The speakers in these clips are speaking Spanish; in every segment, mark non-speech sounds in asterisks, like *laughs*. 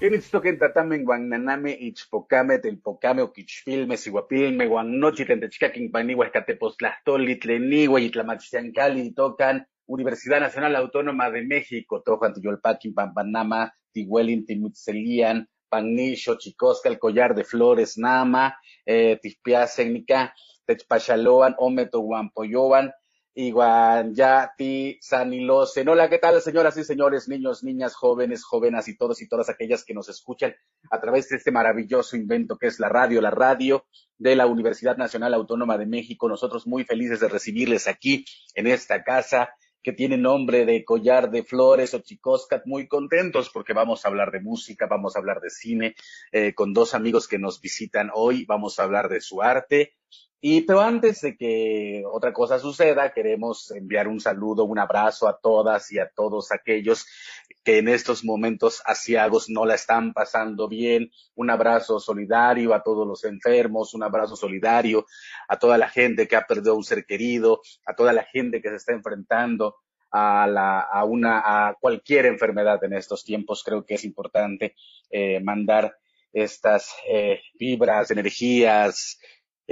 Initztoquen tatamen guannaname ichpocame telpocame oquichpilme sihuapilme guannochi tentechcaquin paniwa escatepostlastoli tleniwa y tocan Universidad Nacional Autónoma de México, Tojan Tuyolpaquin, Pampanama, Tihuelin, Timutzelian, Pagnisho, Chicosca, el collar de flores, Nama, eh, Tispia, Sécnica, Techpachaloan, Ometo, Guampoyoban, Iguanyati, Sanilose. Hola, ¿qué tal, señoras y señores, niños, niñas, jóvenes, jóvenes y todos y todas aquellas que nos escuchan a través de este maravilloso invento que es la radio, la radio de la Universidad Nacional Autónoma de México. Nosotros muy felices de recibirles aquí en esta casa que tiene nombre de collar de flores o chicoscat, muy contentos porque vamos a hablar de música, vamos a hablar de cine, eh, con dos amigos que nos visitan hoy, vamos a hablar de su arte y pero antes de que otra cosa suceda, queremos enviar un saludo, un abrazo a todas y a todos aquellos que en estos momentos asiagos no la están pasando bien. Un abrazo solidario a todos los enfermos, un abrazo solidario a toda la gente que ha perdido un ser querido, a toda la gente que se está enfrentando a, la, a, una, a cualquier enfermedad en estos tiempos. Creo que es importante eh, mandar estas eh, vibras, energías,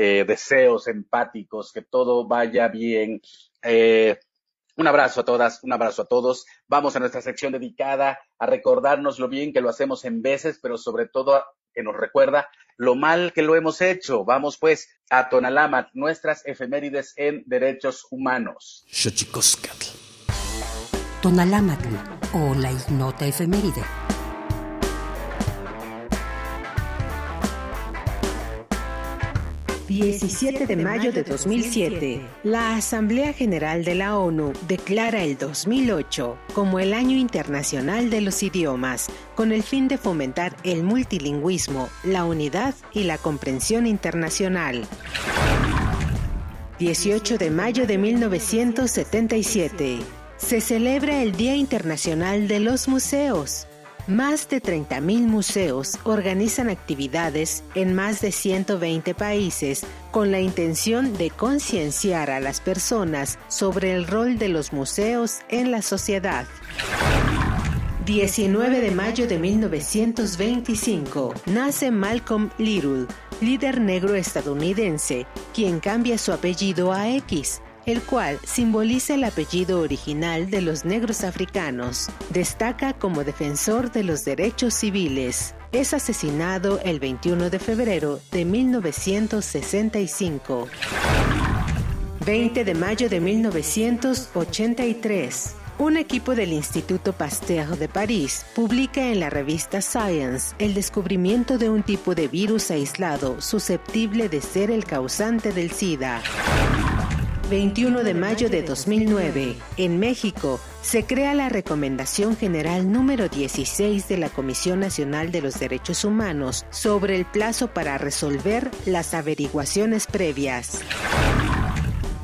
eh, deseos empáticos, que todo vaya bien. Eh, un abrazo a todas, un abrazo a todos. Vamos a nuestra sección dedicada a recordarnos lo bien que lo hacemos en veces, pero sobre todo que nos recuerda lo mal que lo hemos hecho. Vamos pues a Tonalamat, nuestras efemérides en derechos humanos. Tonalamatl o la ignota efeméride. 17 de mayo de 2007, la Asamblea General de la ONU declara el 2008 como el Año Internacional de los Idiomas, con el fin de fomentar el multilingüismo, la unidad y la comprensión internacional. 18 de mayo de 1977, se celebra el Día Internacional de los Museos. Más de 30.000 museos organizan actividades en más de 120 países con la intención de concienciar a las personas sobre el rol de los museos en la sociedad. 19 de mayo de 1925 nace Malcolm Little, líder negro estadounidense, quien cambia su apellido a X el cual simboliza el apellido original de los negros africanos. Destaca como defensor de los derechos civiles. Es asesinado el 21 de febrero de 1965. 20 de mayo de 1983. Un equipo del Instituto Pasteur de París publica en la revista Science el descubrimiento de un tipo de virus aislado susceptible de ser el causante del SIDA. 21 de mayo de 2009, en México, se crea la Recomendación General número 16 de la Comisión Nacional de los Derechos Humanos sobre el plazo para resolver las averiguaciones previas.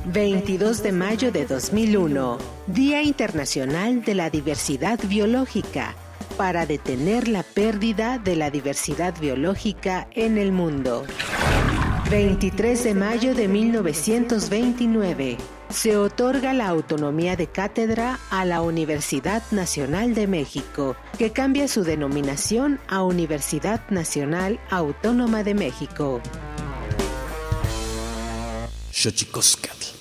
22 de mayo de 2001, Día Internacional de la Diversidad Biológica, para detener la pérdida de la diversidad biológica en el mundo. 23 de mayo de 1929. Se otorga la autonomía de cátedra a la Universidad Nacional de México, que cambia su denominación a Universidad Nacional Autónoma de México. Y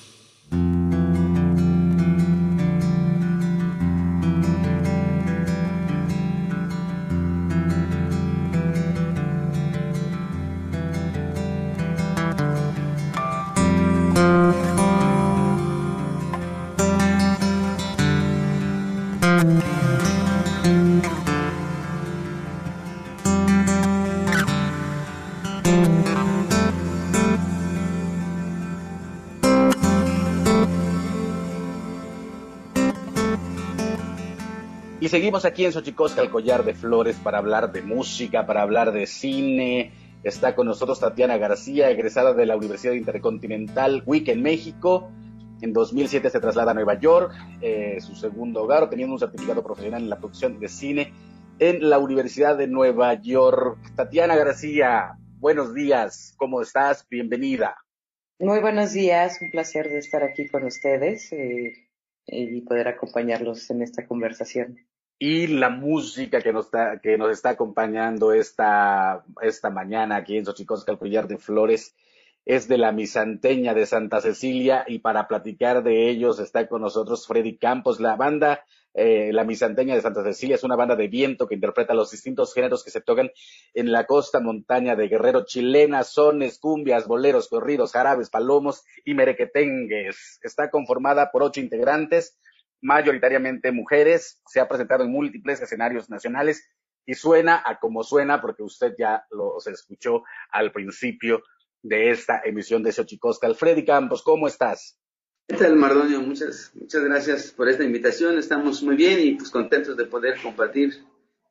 seguimos aquí en Xochicosca, el collar de flores, para hablar de música, para hablar de cine. Está con nosotros Tatiana García, egresada de la Universidad Intercontinental WIC en México. En 2007 se traslada a Nueva York, eh, su segundo hogar, teniendo un certificado profesional en la producción de cine en la Universidad de Nueva York. Tatiana García, buenos días, ¿cómo estás? Bienvenida. Muy buenos días, un placer de estar aquí con ustedes eh, y poder acompañarlos en esta conversación y la música que nos está, que nos está acompañando esta, esta mañana aquí en Xochicosca, el collar de flores, es de la Misanteña de Santa Cecilia y para platicar de ellos está con nosotros Freddy Campos. La banda, eh, la Misanteña de Santa Cecilia es una banda de viento que interpreta los distintos géneros que se tocan en la costa montaña de Guerrero chilena, sones, cumbias, boleros, corridos, jarabes, palomos y merequetengues. Está conformada por ocho integrantes mayoritariamente mujeres, se ha presentado en múltiples escenarios nacionales y suena a como suena porque usted ya lo escuchó al principio de esta emisión de Xochicosca. Alfredi Campos, ¿cómo estás? ¿Qué tal, Mardonio? Muchas, muchas gracias por esta invitación. Estamos muy bien y pues contentos de poder compartir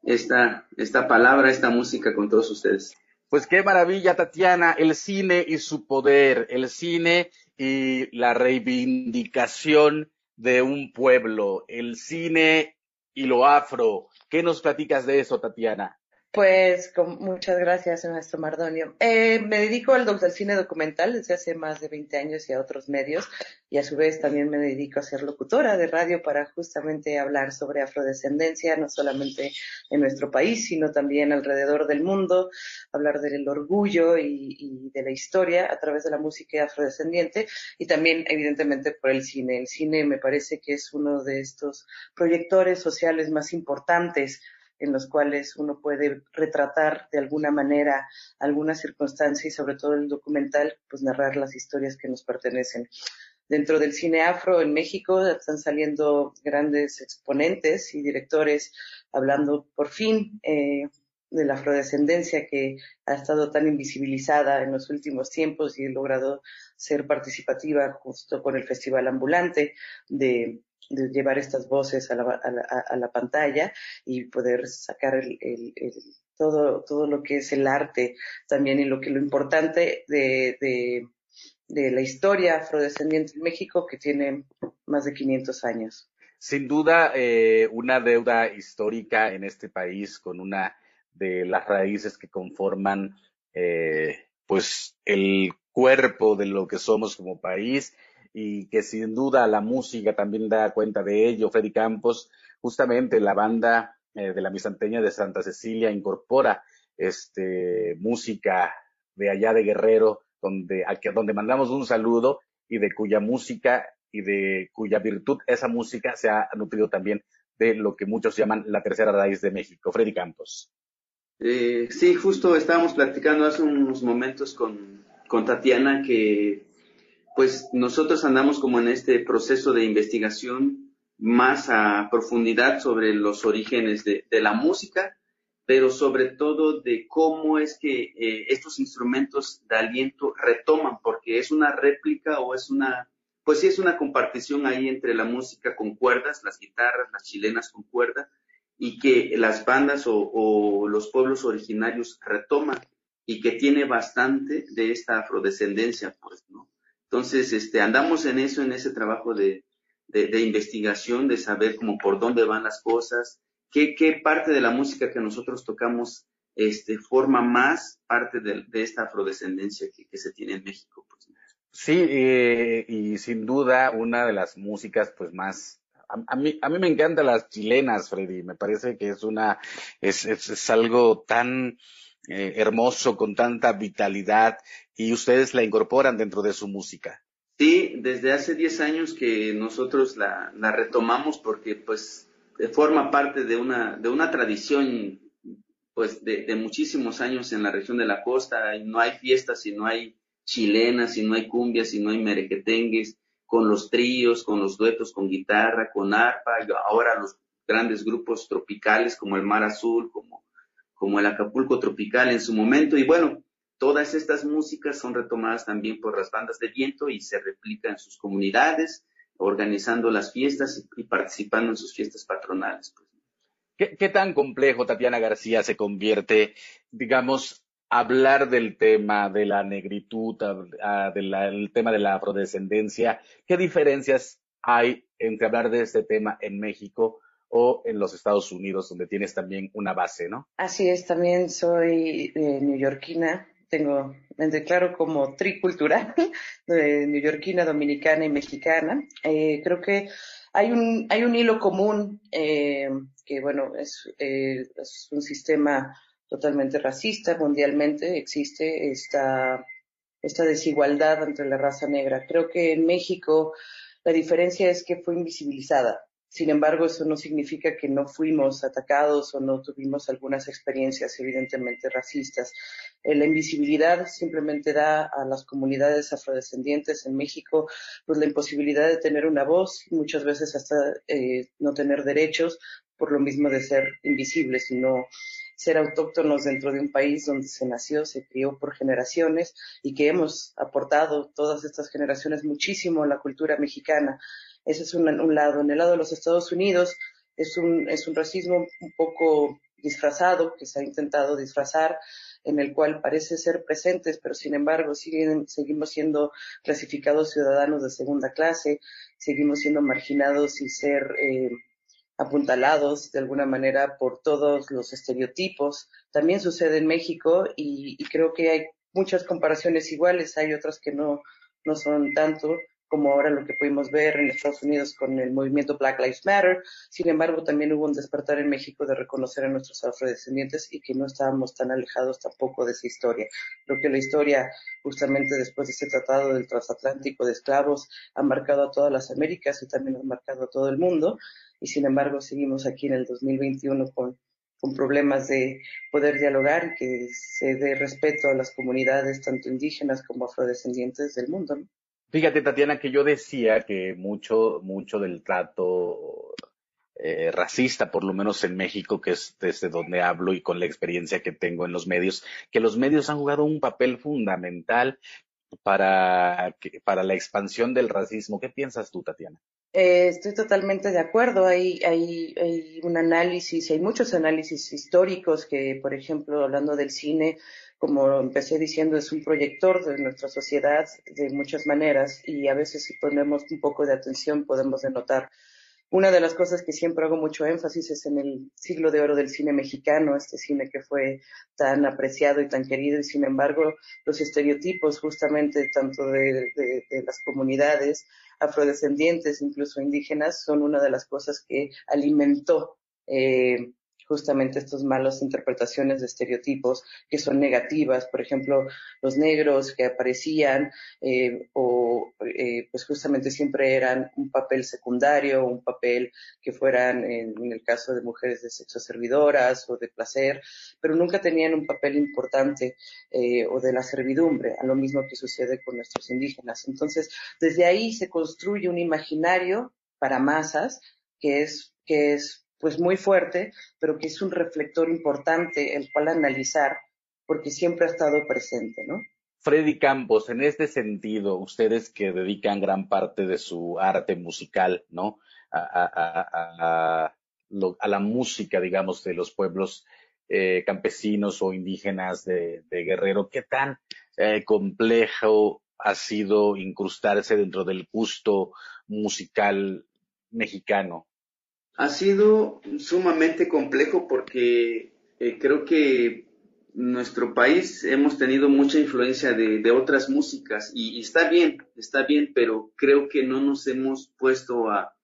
esta, esta palabra, esta música con todos ustedes. Pues qué maravilla, Tatiana, el cine y su poder, el cine y la reivindicación de un pueblo, el cine y lo afro. ¿Qué nos platicas de eso, Tatiana? Pues con, muchas gracias, nuestro Mardonio. Eh, me dedico al, al, cine documental desde hace más de 20 años y a otros medios, y a su vez también me dedico a ser locutora de radio para justamente hablar sobre afrodescendencia, no solamente en nuestro país, sino también alrededor del mundo, hablar del orgullo y, y de la historia a través de la música afrodescendiente y también, evidentemente, por el cine. El cine me parece que es uno de estos proyectores sociales más importantes en los cuales uno puede retratar de alguna manera alguna circunstancia y sobre todo el documental, pues narrar las historias que nos pertenecen. Dentro del cine afro en México están saliendo grandes exponentes y directores hablando por fin eh, de la afrodescendencia que ha estado tan invisibilizada en los últimos tiempos y he logrado ser participativa justo con el Festival Ambulante de de llevar estas voces a la, a la, pantalla y poder sacar el, todo, todo lo que es el arte también y lo que lo importante de, de, la historia afrodescendiente en México que tiene más de 500 años. Sin duda, eh, una deuda histórica en este país con una de las raíces que conforman eh, pues el cuerpo de lo que somos como país y que sin duda la música también da cuenta de ello. Freddy Campos, justamente la banda eh, de la Misanteña de Santa Cecilia incorpora este, música de allá de Guerrero, donde, a donde mandamos un saludo y de cuya música y de cuya virtud esa música se ha nutrido también de lo que muchos llaman la tercera raíz de México. Freddy Campos. Eh, sí, justo estábamos platicando hace unos momentos con, con Tatiana que pues nosotros andamos como en este proceso de investigación más a profundidad sobre los orígenes de, la música, pero sobre todo de cómo es que eh, estos instrumentos de aliento retoman, porque es una réplica o es una, pues sí es una compartición ahí entre la música con cuerdas, las guitarras, las chilenas con cuerda, y que las bandas o, o los pueblos originarios retoman y que tiene bastante de esta afrodescendencia, pues, ¿no? Entonces, este, andamos en eso, en ese trabajo de, investigación, de saber cómo por dónde van las cosas, qué, qué parte de la música que nosotros tocamos este, forma más parte de, esta afrodescendencia que, se tiene en México. Pues. Sí, y sin duda una de las músicas pues más a, mí, a mí me encantan las chilenas, Freddy. Me parece que es una, es, es algo tan eh, hermoso, con tanta vitalidad, y ustedes la incorporan dentro de su música. Sí, desde hace 10 años que nosotros la, la retomamos porque pues forma parte de una, de una tradición pues de, de, muchísimos años en la región de la costa, no hay fiestas si no hay chilenas, si no hay cumbias, si no hay merequetengues, con los tríos, con los duetos con guitarra, con arpa, ahora los grandes grupos tropicales como el Mar Azul, como como el Acapulco Tropical en su momento. Y bueno, todas estas músicas son retomadas también por las bandas de viento y se replican en sus comunidades, organizando las fiestas y, participando en sus fiestas patronales. Pues. ¿Qué, tan complejo, Tatiana García, se convierte, digamos, hablar del tema de la negritud, del tema de la afrodescendencia? ¿Qué diferencias hay entre hablar de este tema en México o en los Estados Unidos, donde tienes también una base, ¿no? Así es, también soy eh, neoyorquina, tengo, me declaro como tricultural, *laughs* de neoyorquina, dominicana y mexicana. Eh, creo que hay un, hay un hilo común eh, que, bueno, es, eh, es, un sistema totalmente racista mundialmente, existe esta, esta desigualdad entre la raza negra. Creo que en México la diferencia es que fue invisibilizada. Sin embargo, eso no significa que no fuimos atacados o no tuvimos algunas experiencias evidentemente racistas. Eh, la invisibilidad simplemente da a las comunidades afrodescendientes en México pues la imposibilidad de tener una voz, muchas veces hasta eh, no tener derechos por lo mismo de ser invisibles, sino ser autóctonos dentro de un país donde se nació, se crió por generaciones y que hemos aportado todas estas generaciones muchísimo a la cultura mexicana. Ese es un, lado. En el lado de los Estados Unidos es un, es un racismo un poco disfrazado, que se ha intentado disfrazar, en el cual parece ser presentes, pero sin embargo siguen, seguimos siendo clasificados ciudadanos de segunda clase, seguimos siendo marginados y ser eh, apuntalados de alguna manera por todos los estereotipos. También sucede en México y, y creo que hay muchas comparaciones iguales, hay otras que no, no son tanto como ahora lo que pudimos ver en Estados Unidos con el movimiento Black Lives Matter. Sin embargo, también hubo un despertar en México de reconocer a nuestros afrodescendientes y que no estábamos tan alejados tampoco de esa historia. Creo que la historia, justamente después de ese tratado del transatlántico de esclavos, ha marcado a todas las Américas y también ha marcado a todo el mundo. Y sin embargo, seguimos aquí en el 2021 con con problemas de poder dialogar y que se dé respeto a las comunidades tanto indígenas como afrodescendientes del mundo. ¿no? Fíjate, Tatiana, que yo decía que mucho, mucho del trato eh, racista, por lo menos en México, que es desde donde hablo y con la experiencia que tengo en los medios, que los medios han jugado un papel fundamental para, para la expansión del racismo. ¿Qué piensas tú, Tatiana? Eh, estoy totalmente de acuerdo. Hay, hay, hay un análisis, hay muchos análisis históricos que, por ejemplo, hablando del cine, como empecé diciendo, es un proyector de nuestra sociedad de muchas maneras y a veces si ponemos un poco de atención podemos denotar. Una de las cosas que siempre hago mucho énfasis es en el siglo de oro del cine mexicano, este cine que fue tan apreciado y tan querido y sin embargo los estereotipos justamente tanto de, las comunidades afrodescendientes, incluso indígenas, son una de las cosas que alimentó eh, justamente estas malas interpretaciones de estereotipos que son negativas, por ejemplo, los negros que aparecían eh, o eh, pues justamente siempre eran un papel secundario, un papel que fueran en, el caso de mujeres de sexo servidoras o de placer, pero nunca tenían un papel importante eh, o de la servidumbre, a lo mismo que sucede con nuestros indígenas. Entonces, desde ahí se construye un imaginario para masas que es que es pues muy fuerte, pero que es un reflector importante el cual analizar, porque siempre ha estado presente, ¿no? Freddy Campos, en este sentido, ustedes que dedican gran parte de su arte musical, ¿no? A, la música, digamos, de los pueblos eh, campesinos o indígenas de, Guerrero, ¿qué tan eh, complejo ha sido incrustarse dentro del gusto musical mexicano? Ha sido sumamente complejo porque eh, creo que nuestro país hemos tenido mucha influencia de, otras músicas y, está bien, está bien, pero creo que no nos hemos puesto a,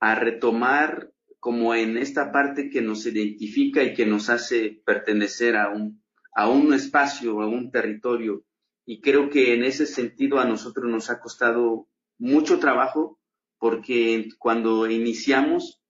a retomar como en esta parte que nos identifica y que nos hace pertenecer a un, a un espacio, a un territorio. Y creo que en ese sentido a nosotros nos ha costado mucho trabajo porque cuando iniciamos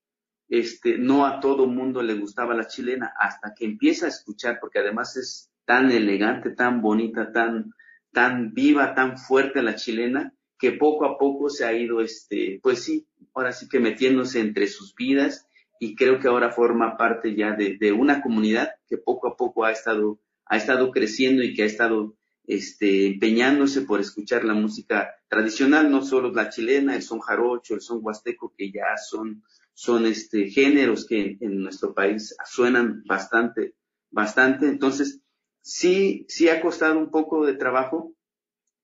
este, no a todo mundo le gustaba la chilena, hasta que empieza a escuchar, porque además es tan elegante, tan bonita, tan, tan viva, tan fuerte la chilena, que poco a poco se ha ido, este, pues sí, ahora sí que metiéndose entre sus vidas y creo que ahora forma parte ya de, de una comunidad que poco a poco ha estado, ha estado creciendo y que ha estado este, empeñándose por escuchar la música tradicional, no solo la chilena, el son jarocho, el son huasteco, que ya son son este, géneros que en, nuestro país suenan bastante, bastante. Entonces, sí, sí ha costado un poco de trabajo,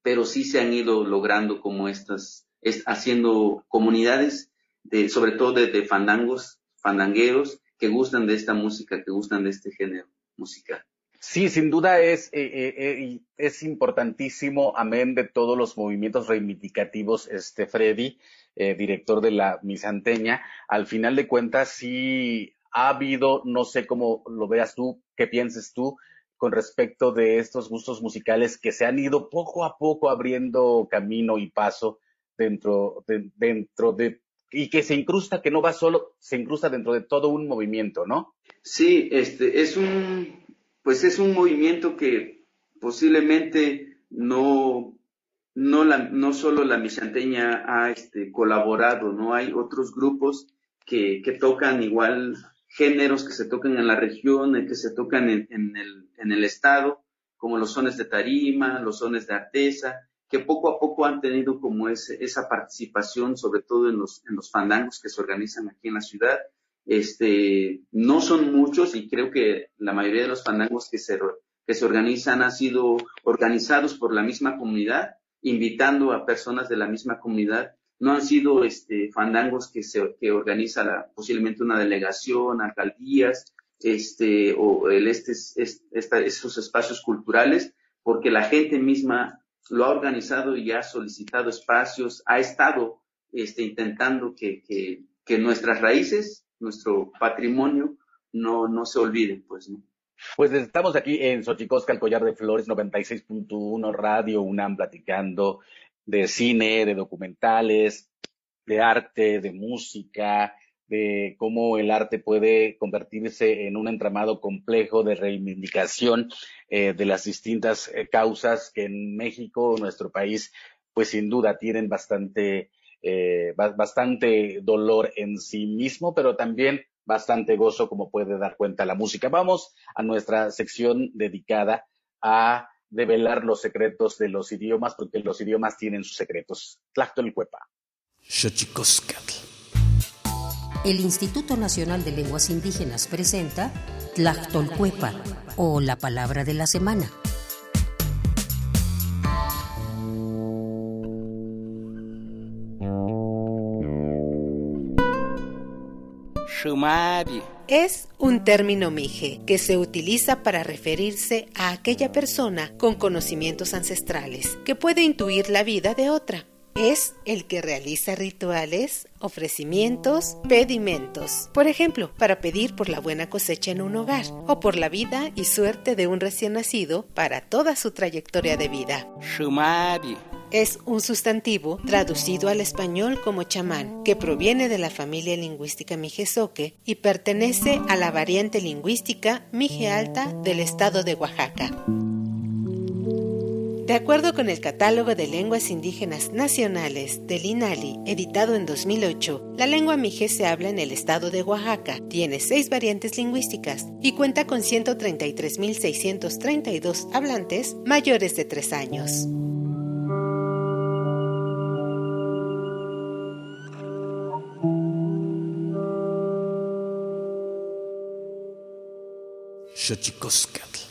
pero sí se han ido logrando como estas, haciendo comunidades, de, sobre todo de, fandangos, fandangueros, que gustan de esta música, que gustan de este género musical. Sí, sin duda es, eh, eh, eh, es importantísimo, amén de todos los movimientos reivindicativos, este Freddy, director de la Misanteña, al final de cuentas sí ha habido, no sé cómo lo veas tú, qué pienses tú, con respecto de estos gustos musicales que se han ido poco a poco abriendo camino y paso dentro de, dentro de y que se incrusta, que no va solo, se incrusta dentro de todo un movimiento, ¿no? Sí, este es un pues es un movimiento que posiblemente no no la, no solo la misanteña ha este, colaborado, no hay otros grupos que, que tocan igual géneros que se tocan en la región, que se tocan en, el, en el estado, como los sones de tarima, los sones de artesa, que poco a poco han tenido como ese, esa participación, sobre todo en los, en los fandangos que se organizan aquí en la ciudad. Este, no son muchos y creo que la mayoría de los fandangos que se, que se organizan han sido organizados por la misma comunidad, invitando a personas de la misma comunidad no han sido este, fandangos que, se, que organiza posiblemente una delegación, alcaldías, este, o el, este, esos espacios culturales, porque la gente misma lo ha organizado y ha solicitado espacios, ha estado este, intentando que, que, que nuestras raíces, nuestro patrimonio, no, no se olviden, pues, ¿no? Pues estamos aquí en Xochicosca, el Collar de Flores, 96.1 Radio UNAM, platicando de cine, de documentales, de arte, de música, de cómo el arte puede convertirse en un entramado complejo de reivindicación eh, de las distintas eh, causas que en México, nuestro país, pues sin duda tienen bastante, eh, bastante dolor en sí mismo, pero también bastante gozo, como puede dar cuenta la música. Vamos a nuestra sección dedicada a develar los secretos de los idiomas, porque los idiomas tienen sus secretos. Tlactolcuepa. El Instituto Nacional de Lenguas Indígenas presenta Tlactolcuepa, o la palabra de la semana. Es un término mije que se utiliza para referirse a aquella persona con conocimientos ancestrales que puede intuir la vida de otra. Es el que realiza rituales, ofrecimientos, pedimentos. Por ejemplo, para pedir por la buena cosecha en un hogar o por la vida y suerte de un recién nacido para toda su trayectoria de vida. Es un sustantivo traducido al español como chamán, que proviene de la familia lingüística mijezoque y pertenece a la variante lingüística mije alta del estado de Oaxaca. De acuerdo con el Catálogo de Lenguas Indígenas Nacionales del INALI, editado en 2008, la lengua mije se habla en el estado de Oaxaca, tiene seis variantes lingüísticas y cuenta con 133.632 hablantes mayores de tres años. Xochicoscatl.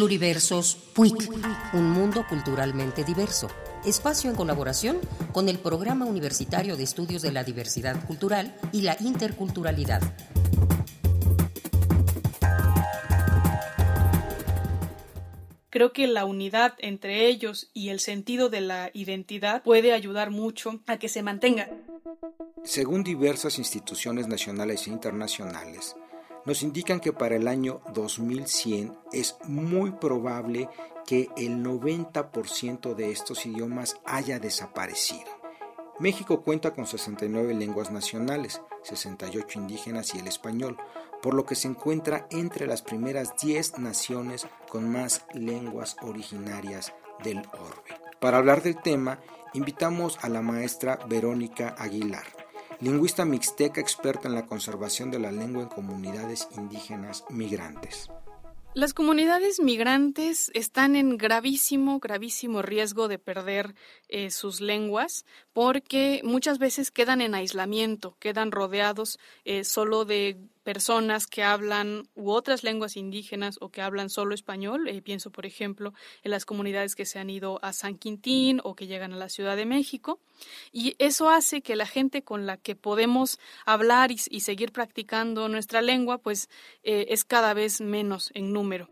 Pluriversos PUIC, un mundo culturalmente diverso. Espacio en colaboración con el Programa Universitario de Estudios de la Diversidad Cultural y la Interculturalidad. Creo que la unidad entre ellos y el sentido de la identidad puede ayudar mucho a que se mantenga. Según diversas instituciones nacionales e internacionales, nos indican que para el año 2100 es muy probable que el 90% de estos idiomas haya desaparecido. México cuenta con 69 lenguas nacionales, 68 indígenas y el español, por lo que se encuentra entre las primeras 10 naciones con más lenguas originarias del orbe. Para hablar del tema, invitamos a la maestra Verónica Aguilar, lingüista mixteca experta en la conservación de la lengua en comunidades indígenas migrantes. Las comunidades migrantes están en gravísimo, gravísimo riesgo de perder eh, sus lenguas porque muchas veces quedan en aislamiento, quedan rodeados eh, solo de personas que hablan u otras lenguas indígenas o que hablan solo español. Eh, pienso, por ejemplo, en las comunidades que se han ido a San Quintín o que llegan a la Ciudad de México. Y eso hace que la gente con la que podemos hablar y, seguir practicando nuestra lengua, pues eh, es cada vez menos en número.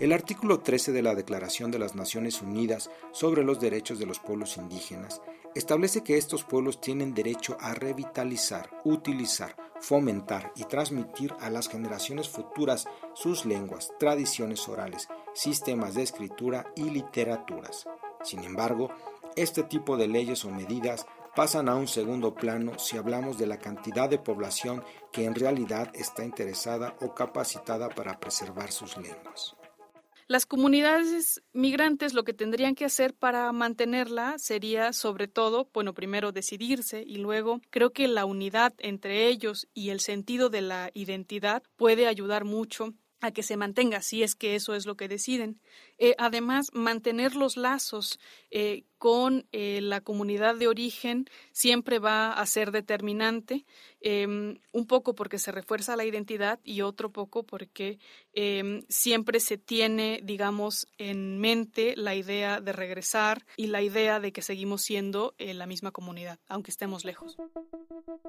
El artículo 13 de la Declaración de las Naciones Unidas sobre los Derechos de los Pueblos Indígenas establece que estos pueblos tienen derecho a revitalizar, utilizar, fomentar y transmitir a las generaciones futuras sus lenguas, tradiciones orales, sistemas de escritura y literaturas. Sin embargo, este tipo de leyes o medidas pasan a un segundo plano si hablamos de la cantidad de población que en realidad está interesada o capacitada para preservar sus lenguas. Las comunidades migrantes lo que tendrían que hacer para mantenerla sería sobre todo, bueno, primero decidirse y luego creo que la unidad entre ellos y el sentido de la identidad puede ayudar mucho a que se mantenga, si es que eso es lo que deciden. Eh, además, mantener los lazos eh, con eh, la comunidad de origen siempre va a ser determinante, em, un poco porque se refuerza la identidad y otro poco porque em, siempre se tiene, digamos, en mente la idea de regresar y la idea de que seguimos siendo la misma comunidad, aunque estemos lejos.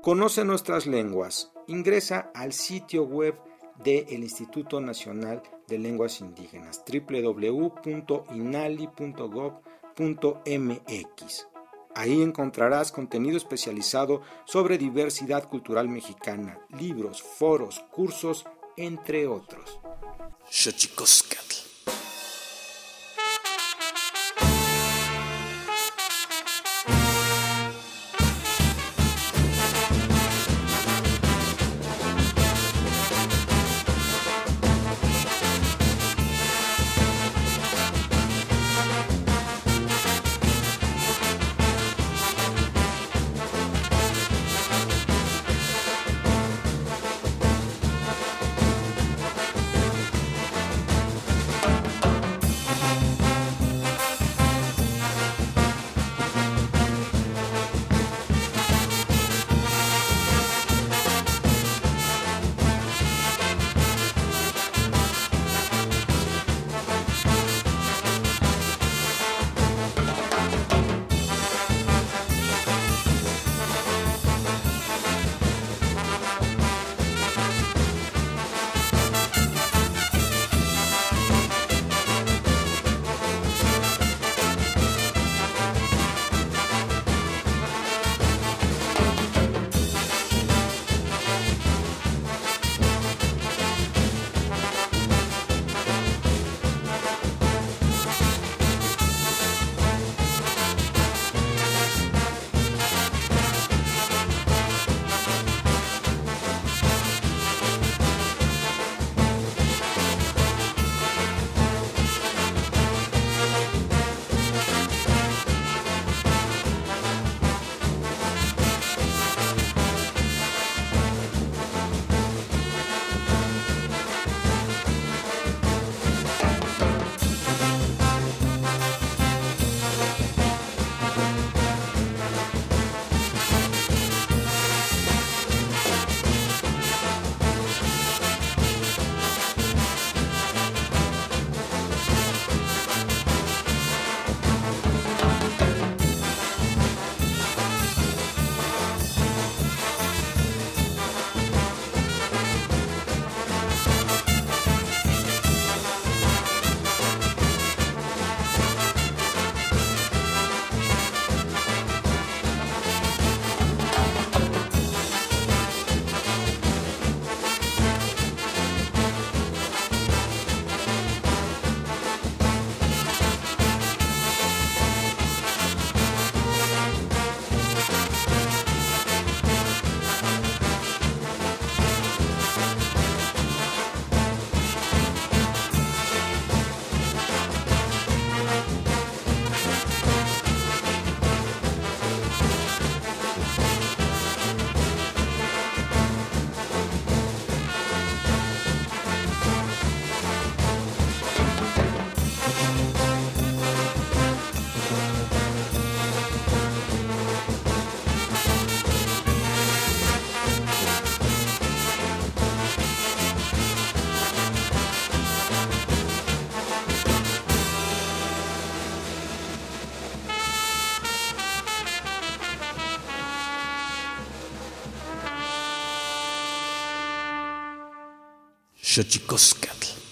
Conoce nuestras lenguas. Ingresa al sitio web del Instituto Nacional de Lenguas Indígenas, www.inali.gov.mx. Ahí encontrarás contenido especializado sobre diversidad cultural mexicana, libros, foros, cursos, entre otros.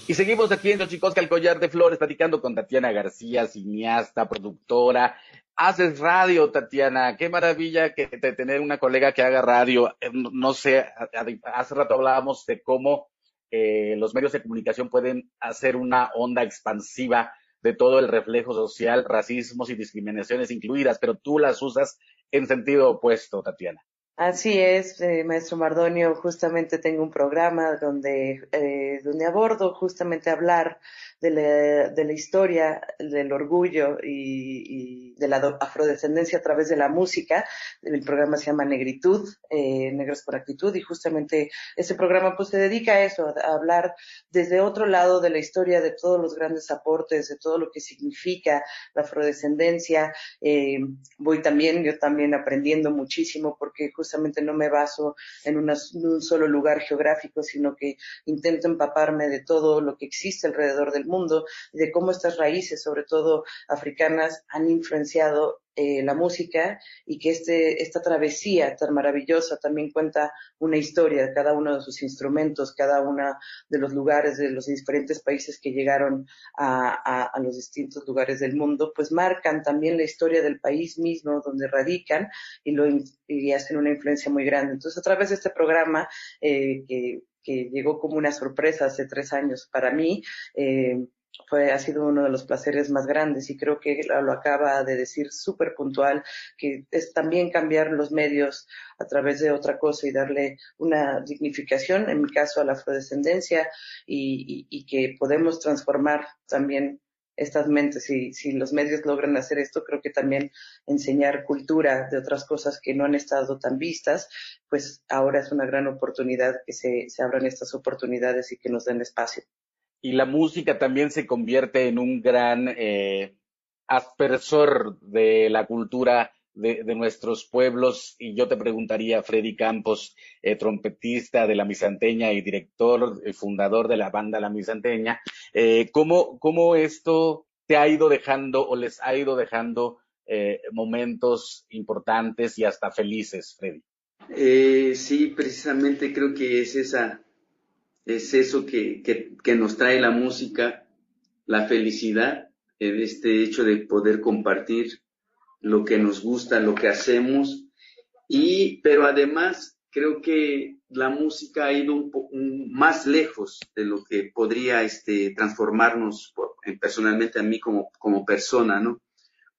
Y seguimos aquí en Xochicosca, el collar de flores, platicando con Tatiana García, cineasta, productora. Haces radio, Tatiana. Qué maravilla que tener una colega que haga radio. Eh, no sé, hace rato hablábamos de cómo eh, los medios de comunicación pueden hacer una onda expansiva de todo el reflejo social, racismos y discriminaciones incluidas, pero tú las usas en sentido opuesto, Tatiana. Así es, eh, maestro Mardonio, justamente tengo un programa donde, eh, donde abordo justamente hablar de la, de la historia, del orgullo y, de la afrodescendencia a través de la música. El programa se llama Negritud, eh, Negros por Actitud, y justamente ese programa pues se dedica a eso, a, hablar desde otro lado de la historia, de todos los grandes aportes, de todo lo que significa la afrodescendencia. Eh, voy también, yo también aprendiendo muchísimo porque justamente no me baso en, en un solo lugar geográfico, sino que intento empaparme de todo lo que existe alrededor del mundo y de cómo estas raíces, sobre todo africanas, han influenciado eh, la música y que este, esta travesía tan maravillosa también cuenta una historia de cada uno de sus instrumentos, cada uno de los lugares de los diferentes países que llegaron a, los distintos lugares del mundo, pues marcan también la historia del país mismo donde radican y, lo, y hacen una influencia muy grande. Entonces, a través de este programa eh, que, que, llegó como una sorpresa hace tres años para mí, eh, fue, ha sido uno de los placeres más grandes y creo que lo acaba de decir súper puntual, que es también cambiar los medios a través de otra cosa y darle una dignificación, en mi caso a la afrodescendencia, y, y, que podemos transformar también estas mentes. Y si los medios logran hacer esto, creo que también enseñar cultura de otras cosas que no han estado tan vistas, pues ahora es una gran oportunidad que se, se abran estas oportunidades y que nos den espacio y la música también se convierte en un gran eh, aspersor de la cultura de, nuestros pueblos. Y yo te preguntaría, Freddy Campos, eh, trompetista de la Misanteña y director, y fundador de la banda La Misanteña, eh, ¿cómo, ¿cómo, esto te ha ido dejando o les ha ido dejando momentos importantes y hasta felices, Freddy? sí, precisamente creo que es esa es eso que, que, nos trae la música, la felicidad, este hecho de poder compartir lo que nos gusta, lo que hacemos, y, pero además creo que la música ha ido un, más lejos de lo que podría este, transformarnos personalmente a mí como, como persona, ¿no?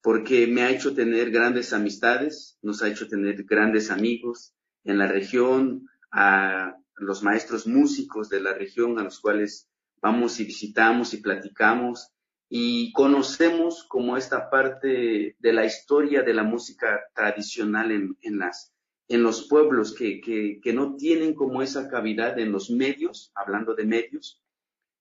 Porque me ha hecho tener grandes amistades, nos ha hecho tener grandes amigos en la región, a, los maestros músicos de la región a los cuales vamos y visitamos y platicamos y conocemos como esta parte de la historia de la música tradicional en, en las, en los pueblos que, que, no tienen como esa cavidad en los medios, hablando de medios,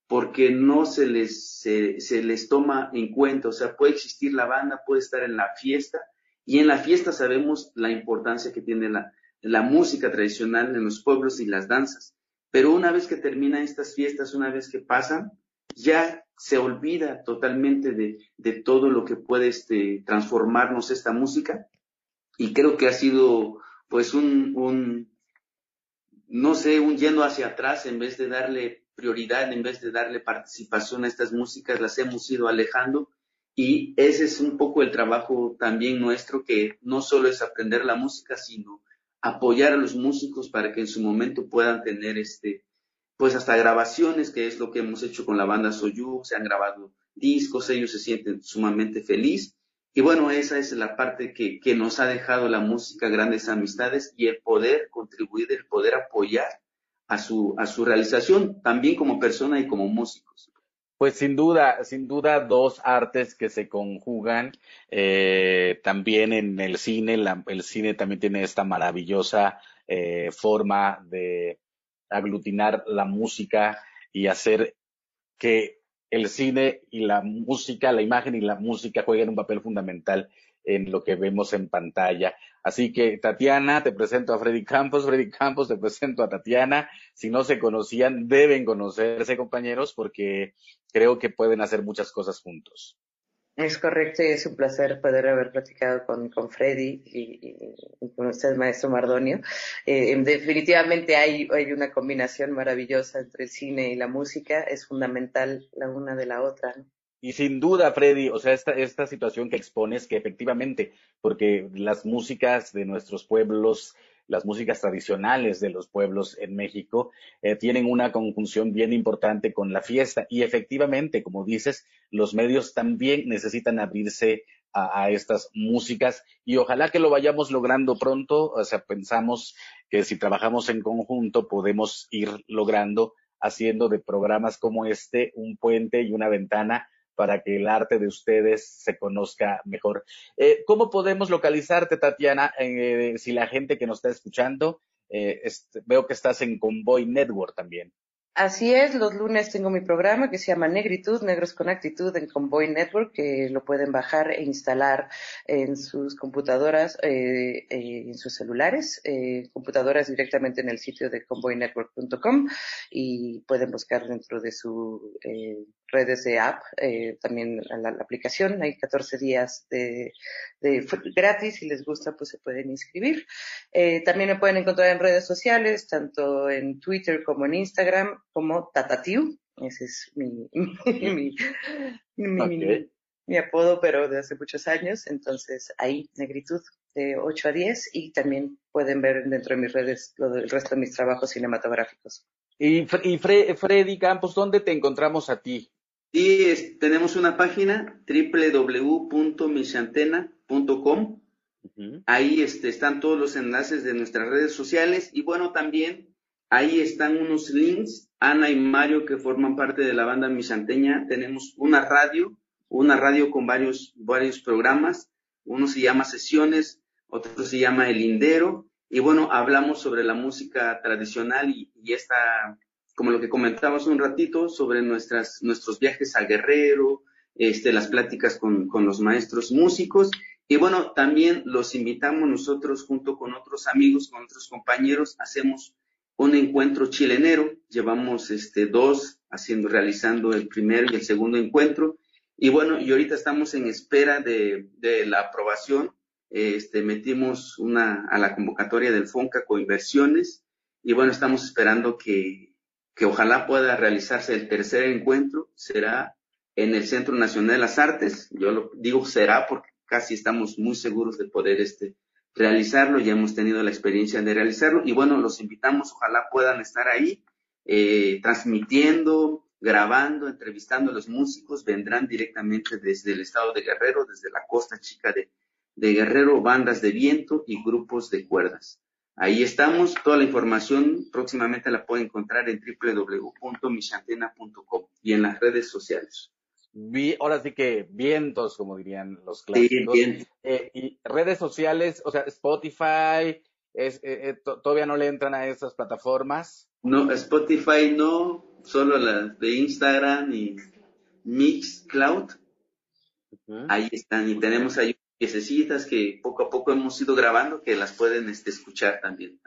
porque no se les, se les toma en cuenta, o sea, puede existir la banda, puede estar en la fiesta, y en la fiesta sabemos la importancia que tiene la, la música tradicional en los pueblos y las danzas. Pero una vez que terminan estas fiestas, una vez que pasan, ya se olvida totalmente de, de todo lo que puede este, transformarnos esta música. Y creo que ha sido pues un, un, no sé, un yendo hacia atrás en vez de darle prioridad, en vez de darle participación a estas músicas, las hemos ido alejando. Y ese es un poco el trabajo también nuestro, que no solo es aprender la música, sino apoyar a los músicos para que en su momento puedan tener este, pues hasta grabaciones, que es lo que hemos hecho con la banda Soyu, se han grabado discos, ellos se sienten sumamente feliz. Y bueno, esa es la parte que, que nos ha dejado la música, grandes amistades y el poder contribuir, el poder apoyar a su, a su realización, también como persona y como músicos. Pues sin duda, sin duda, dos artes que se conjugan. Eh, también en el cine, el cine también tiene esta maravillosa eh, forma de aglutinar la música y hacer que el cine y la música, la imagen y la música jueguen un papel fundamental en lo que vemos en pantalla. Así que Tatiana, te presento a Freddy Campos, Freddy Campos, te presento a Tatiana. Si no se conocían, deben conocerse, compañeros, porque creo que pueden hacer muchas cosas juntos. Es correcto y es un placer poder haber platicado con, con Freddy y, con usted, maestro Mardonio. Eh, definitivamente hay, hay una combinación maravillosa entre el cine y la música, es fundamental la una de la otra. Y sin duda, Freddy, o sea, esta, esta situación que expones, que efectivamente, porque las músicas de nuestros pueblos las músicas tradicionales de los pueblos en México eh, tienen una conjunción bien importante con la fiesta. Y efectivamente, como dices, los medios también necesitan abrirse a, estas músicas y ojalá que lo vayamos logrando pronto, o sea, pensamos que si trabajamos en conjunto podemos ir logrando haciendo de programas como este un puente y una ventana para que el arte de ustedes se conozca mejor. Eh, ¿Cómo podemos localizarte, Tatiana, eh, si la gente que nos está escuchando, eh, veo que estás en Convoy Network también? Así es, los lunes tengo mi programa que se llama Negritud, Negros con Actitud en Convoy Network, que lo pueden bajar e instalar en sus computadoras, eh, en sus celulares, eh, computadoras directamente en el sitio de convoynetwork.com y pueden buscar dentro de su redes de app, también la, la, aplicación, hay 14 días de, de, gratis, si les gusta pues se pueden inscribir. también me pueden encontrar en redes sociales, tanto en Twitter como en Instagram, como Tatatiu, ese es mi, *laughs* mi, apodo, pero de hace muchos años, entonces ahí, negritud, de 8 a 10, y también pueden ver dentro de mis redes lo del resto de mis trabajos cinematográficos. Y, y Freddy Campos, ¿dónde te encontramos a ti? Sí, tenemos una página www.misantena.com. Ahí este, están todos los enlaces de nuestras redes sociales y bueno, también Ahí están unos links. Ana y Mario, que forman parte de la banda misanteña, tenemos una radio, una radio con varios, varios programas. Uno se llama Sesiones, otro se llama El Lindero. Y bueno, hablamos sobre la música tradicional y, y esta, como lo que comentábamos un ratito, sobre nuestras, nuestros viajes a Guerrero, este, las pláticas con, con los maestros músicos. Y bueno, también los invitamos nosotros junto con otros amigos, con otros compañeros, hacemos un encuentro chilenero. Llevamos este, dos haciendo, realizando el primero y el segundo encuentro. Y bueno, y ahorita estamos en espera de, de la aprobación. Este, metimos una a la convocatoria del FONCA inversiones y bueno, estamos esperando que, que ojalá pueda realizarse el tercer encuentro. Será en el Centro Nacional de las Artes. Yo lo digo será porque casi estamos muy seguros de poder este, realizarlo, ya hemos tenido la experiencia de realizarlo y bueno, los invitamos, ojalá puedan estar ahí eh, transmitiendo, grabando, entrevistando a los músicos, vendrán directamente desde el estado de Guerrero, desde la costa chica de, de Guerrero, bandas de viento y grupos de cuerdas. Ahí estamos, toda la información próximamente la pueden encontrar en www.michantena.com y en las redes sociales ahora sí que vientos, como dirían los clásicos. Eh, y redes sociales, o sea, Spotify, es, eh, eh, todavía no le entran a esas plataformas. No, Spotify no, solo las de Instagram y Mixcloud. Ahí están, y tenemos ahí piececitas que poco a poco hemos ido grabando que las pueden este, escuchar también.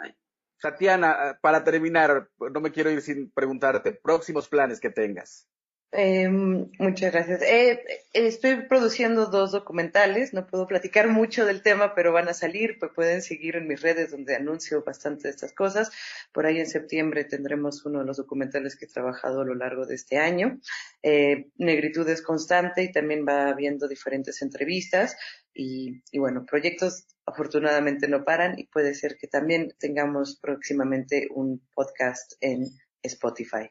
Tatiana, para terminar, no me quiero ir sin preguntarte, próximos planes que tengas. Eh, muchas gracias. Eh, estoy produciendo dos documentales, no puedo platicar mucho del tema, pero van a salir, pues pueden seguir en mis redes donde anuncio bastante de estas cosas. Por ahí en septiembre tendremos uno de los documentales que he trabajado a lo largo de este año. Eh, Negritud es constante y también va habiendo diferentes entrevistas y, y bueno, proyectos afortunadamente no paran y puede ser que también tengamos próximamente un podcast en Spotify.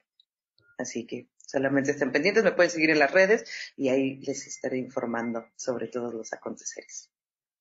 Así que solamente estén pendientes, me pueden seguir en las redes y ahí les estaré informando sobre todos los aconteceres.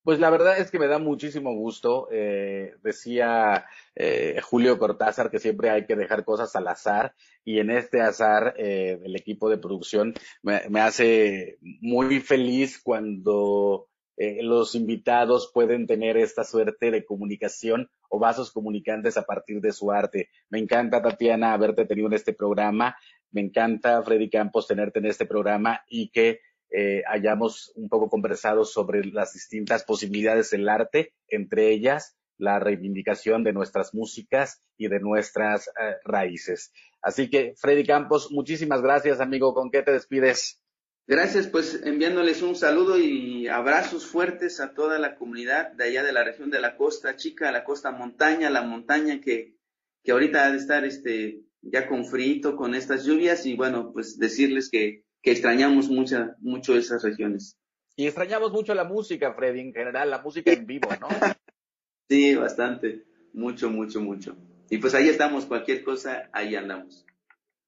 Pues la verdad es que me da muchísimo gusto. Eh, decía eh, Julio Cortázar que siempre hay que dejar cosas al azar y en este azar eh, el equipo de producción me, me hace muy feliz cuando eh, los invitados pueden tener esta suerte de comunicación o vasos comunicantes a partir de su arte. Me encanta, Tatiana, haberte tenido en este programa. Me encanta, Freddy Campos, tenerte en este programa y que eh, hayamos un poco conversado sobre las distintas posibilidades del arte, entre ellas la reivindicación de nuestras músicas y de nuestras eh, raíces. Así que, Freddy Campos, muchísimas gracias, amigo. ¿Con qué te despides? Gracias, pues enviándoles un saludo y abrazos fuertes a toda la comunidad de allá de la región de la costa chica, la costa montaña, la montaña que, que ahorita ha de estar este, ya con frito, con estas lluvias y bueno, pues decirles que, que extrañamos mucha, mucho esas regiones. Y extrañamos mucho la música, Freddy, en general, la música en vivo, ¿no? *laughs* sí, bastante, mucho, mucho, mucho. Y pues ahí estamos, cualquier cosa, ahí andamos.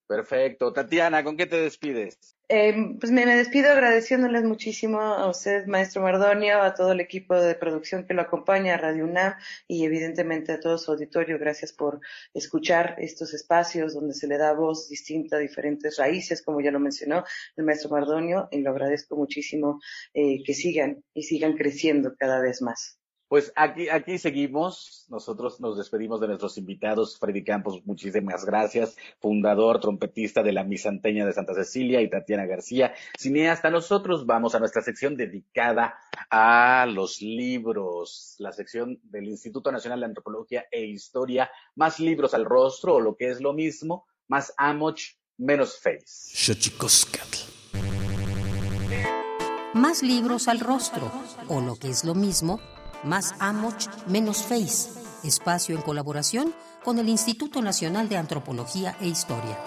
Perfecto. Tatiana, ¿con qué te despides? Eh, pues me, despido agradeciéndoles muchísimo a usted, maestro Mardonio, a todo el equipo de producción que lo acompaña, a Radio UNAM y evidentemente a todo su auditorio. Gracias por escuchar estos espacios donde se le da voz distinta a diferentes raíces, como ya lo mencionó el maestro Mardonio, y lo agradezco muchísimo eh, que sigan y sigan creciendo cada vez más. Pues aquí, aquí seguimos. Nosotros nos despedimos de nuestros invitados. Freddy Campos, muchísimas gracias. Fundador, trompetista de la Misanteña de Santa Cecilia y Tatiana García, cineasta. Nosotros vamos a nuestra sección dedicada a los libros, la sección del Instituto Nacional de Antropología e Historia. Más libros al rostro, o lo que es lo mismo, más amoch, menos face. Más libros al rostro, o lo que es lo mismo, más Amoch, menos Face, espacio en colaboración con el Instituto Nacional de Antropología e Historia.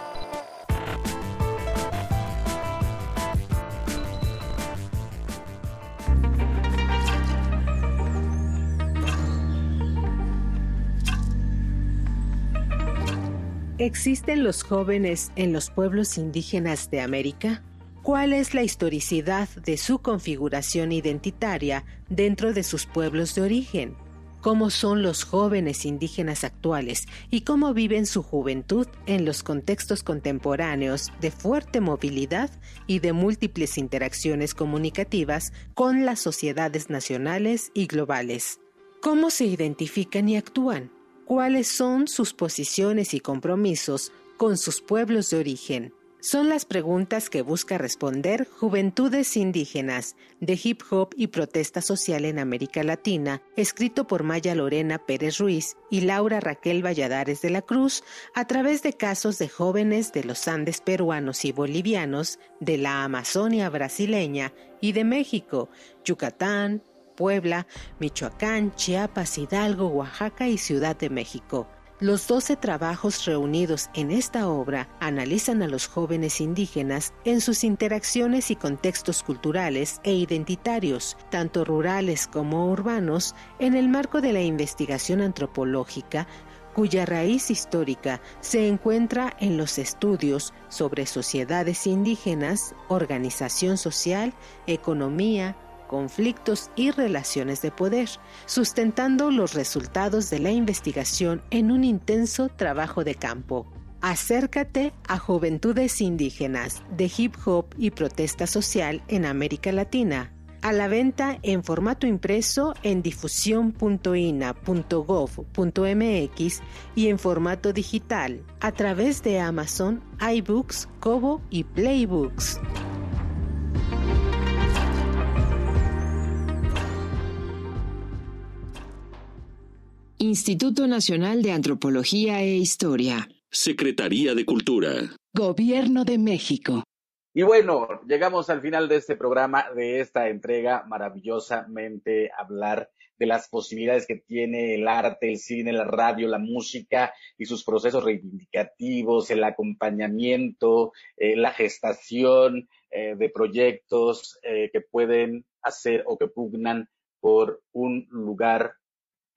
¿Existen los jóvenes en los pueblos indígenas de América? Cuál es la historicidad de su configuración identitaria dentro de sus pueblos de origen, cómo son los jóvenes indígenas actuales y cómo viven su juventud en los contextos contemporáneos de fuerte movilidad y de múltiples interacciones comunicativas con las sociedades nacionales y globales. ¿Cómo se identifican y actúan? ¿Cuáles son sus posiciones y compromisos con sus pueblos de origen? Son las preguntas que busca responder Juventudes Indígenas de Hip Hop y Protesta Social en América Latina, escrito por Maya Lorena Pérez Ruiz y Laura Raquel Valladares de la Cruz, a través de casos de jóvenes de los Andes peruanos y bolivianos, de la Amazonia brasileña y de México, Yucatán, Puebla, Michoacán, Chiapas, Hidalgo, Oaxaca y Ciudad de México. Los doce trabajos reunidos en esta obra analizan a los jóvenes indígenas en sus interacciones y contextos culturales e identitarios, tanto rurales como urbanos, en el marco de la investigación antropológica cuya raíz histórica se encuentra en los estudios sobre sociedades indígenas, organización social, economía, conflictos y relaciones de poder, sustentando los resultados de la investigación en un intenso trabajo de campo. Acércate a Juventudes Indígenas de Hip Hop y Protesta Social en América Latina. A la venta en formato impreso en difusión.ina.gov.mx y en formato digital a través de Amazon, iBooks, Kobo y Playbooks. Instituto Nacional de Antropología e Historia. Secretaría de Cultura. Gobierno de México. Y bueno, llegamos al final de este programa, de esta entrega, maravillosamente hablar de las posibilidades que tiene el arte, el cine, la radio, la música y sus procesos reivindicativos, el acompañamiento, eh, la gestación eh, de proyectos eh, que pueden hacer o que pugnan por un lugar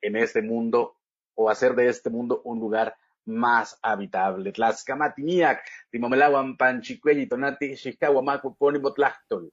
en este mundo o hacer de este mundo un lugar más habitable. Tlaxcamatiniac, Timomelawan, Panchicuelli, Tonati, Xixcahuamaco, Ponimotlachtol.